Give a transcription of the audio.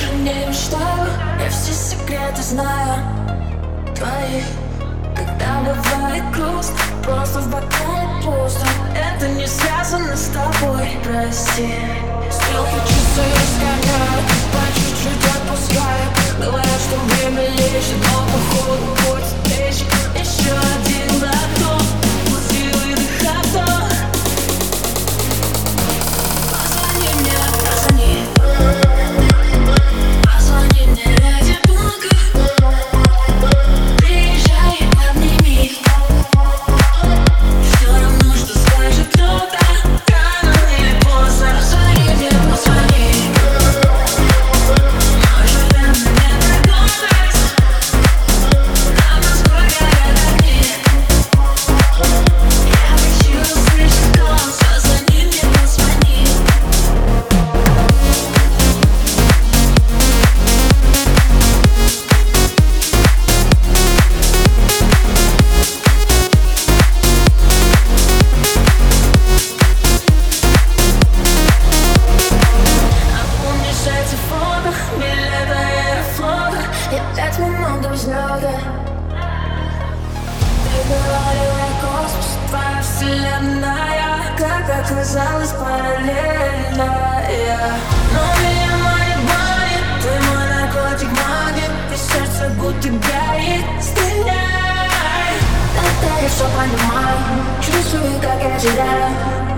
даже не мечтаю. Я все секреты знаю. Твои Когда бывает грустно Просто в бокале пусто. Это не связано с тобой. Прости. Стрелки часы взлета Ты говорила космос, твоя вселенная Как оказалось параллельная. Но меня мои манит, ты мой наркотик магит И сердце будто горит, стреляй. Да-да, я все понимаю, чувствую, как я теряю